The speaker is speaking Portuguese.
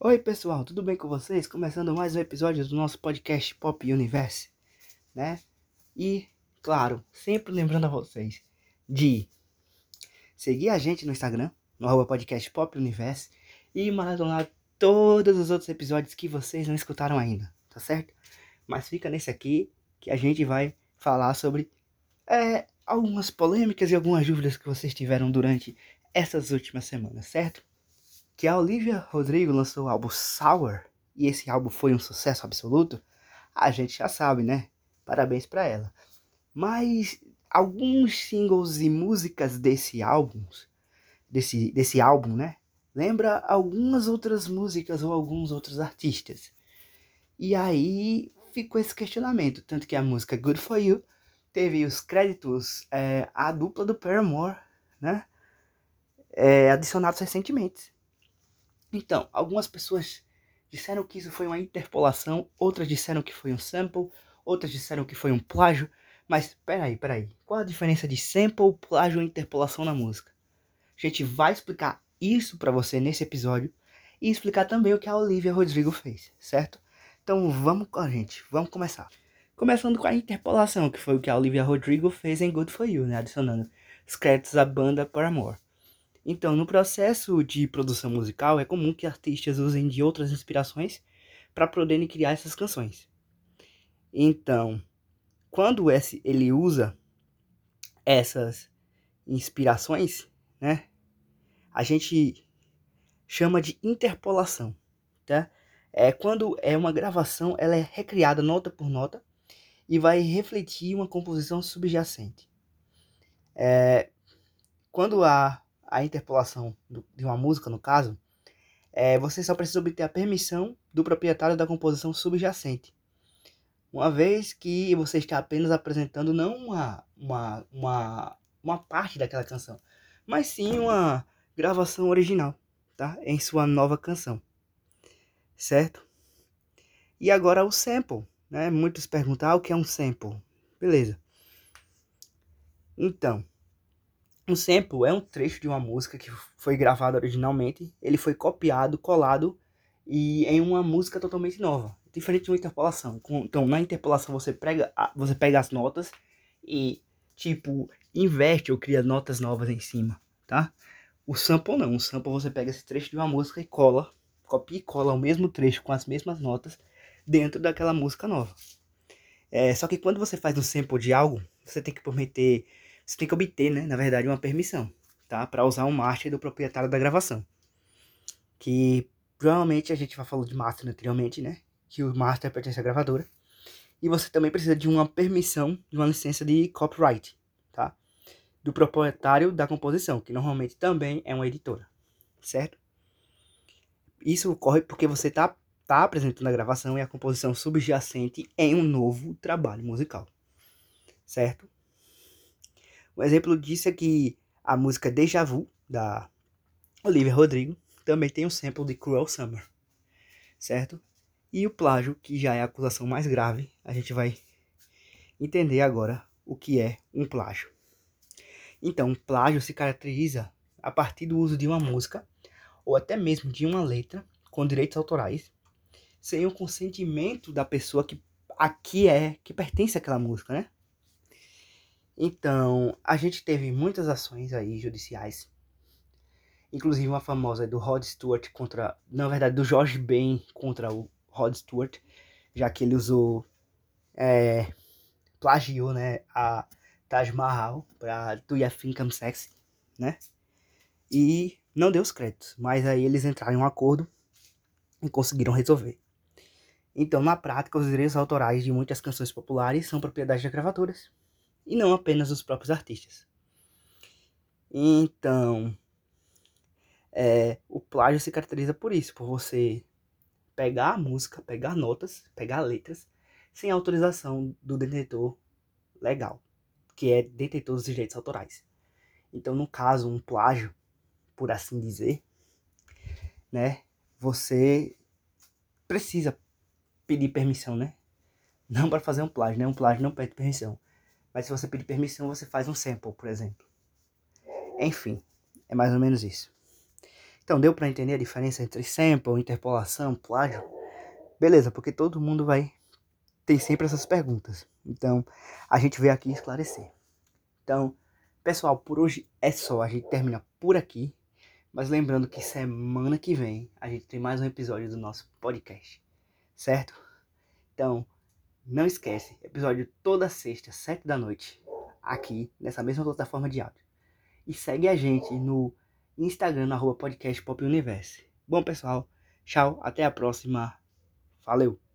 Oi, pessoal, tudo bem com vocês? Começando mais um episódio do nosso podcast Pop Universe, né? E, claro, sempre lembrando a vocês de seguir a gente no Instagram, no arroba podcast Pop Universe, e maratonar todos os outros episódios que vocês não escutaram ainda, tá certo? Mas fica nesse aqui que a gente vai falar sobre é, algumas polêmicas e algumas dúvidas que vocês tiveram durante essas últimas semanas, certo? Que a Olivia Rodrigo lançou o álbum Sour e esse álbum foi um sucesso absoluto, a gente já sabe, né? Parabéns para ela. Mas alguns singles e músicas desse álbum, desse, desse álbum, né? Lembra algumas outras músicas ou alguns outros artistas. E aí ficou esse questionamento, tanto que a música Good For You teve os créditos é, à dupla do Paramore, né? É, adicionados recentemente. Então, algumas pessoas disseram que isso foi uma interpolação, outras disseram que foi um sample, outras disseram que foi um plágio. Mas peraí, peraí. Qual a diferença de sample, plágio e interpolação na música? A gente vai explicar isso para você nesse episódio e explicar também o que a Olivia Rodrigo fez, certo? Então vamos com a gente, vamos começar. Começando com a interpolação, que foi o que a Olivia Rodrigo fez em Good For You, né? Adicionando os créditos à banda Paramore. Então, no processo de produção musical, é comum que artistas usem de outras inspirações para poderem criar essas canções. Então, quando ele usa essas inspirações, né, a gente chama de interpolação, tá? É quando é uma gravação, ela é recriada nota por nota e vai refletir uma composição subjacente. É, quando há a interpolação do, de uma música, no caso, é, você só precisa obter a permissão do proprietário da composição subjacente. Uma vez que você está apenas apresentando não uma, uma, uma, uma parte daquela canção, mas sim uma gravação original, tá? Em sua nova canção. Certo? E agora o sample, né? Muitos perguntam ah, o que é um sample. Beleza. Então, um sample é um trecho de uma música que foi gravada originalmente, ele foi copiado, colado e em uma música totalmente nova, diferente de uma interpolação. Então, na interpolação você pega, você pega as notas e tipo inverte ou cria notas novas em cima, tá? O sample não, o sample você pega esse trecho de uma música e cola, copia e cola o mesmo trecho com as mesmas notas dentro daquela música nova. É, só que quando você faz um sample de algo, você tem que prometer você tem que obter, né, na verdade, uma permissão, tá? Para usar um master do proprietário da gravação. Que provavelmente a gente já falou de master anteriormente, né? Que o master pertence à gravadora. E você também precisa de uma permissão, de uma licença de copyright, tá? Do proprietário da composição, que normalmente também é uma editora, certo? Isso ocorre porque você tá, tá apresentando a gravação e a composição subjacente em um novo trabalho musical, certo? Um exemplo disso é que a música Deja Vu, da Olivia Rodrigo, também tem um sample de Cruel Summer, certo? E o plágio, que já é a acusação mais grave, a gente vai entender agora o que é um plágio. Então, plágio se caracteriza a partir do uso de uma música ou até mesmo de uma letra com direitos autorais, sem o consentimento da pessoa que aqui é que pertence àquela música, né? Então, a gente teve muitas ações aí judiciais. Inclusive uma famosa do Rod Stewart contra, na verdade, do George Ben contra o Rod Stewart, já que ele usou é, plagiou, né, a Taj Mahal para Do You Think I'm Sexy, né? E não deu os créditos, mas aí eles entraram em um acordo e conseguiram resolver. Então, na prática, os direitos autorais de muitas canções populares são propriedade de gravaturas e não apenas os próprios artistas. Então, é, o plágio se caracteriza por isso, por você pegar a música, pegar notas, pegar letras, sem autorização do detentor legal, que é detentor dos direitos autorais. Então, no caso, um plágio, por assim dizer, né, você precisa pedir permissão, né? Não para fazer um plágio, né? Um plágio não pede permissão. Mas se você pedir permissão, você faz um sample, por exemplo. Enfim, é mais ou menos isso. Então, deu para entender a diferença entre sample, interpolação, plágio? Beleza, porque todo mundo vai ter sempre essas perguntas. Então, a gente veio aqui esclarecer. Então, pessoal, por hoje é só. A gente termina por aqui. Mas lembrando que semana que vem a gente tem mais um episódio do nosso podcast. Certo? Então, não esquece, episódio toda sexta, sete da noite, aqui nessa mesma plataforma de áudio. E segue a gente no Instagram, no arroba podcast Pop. Bom, pessoal, tchau, até a próxima. Valeu!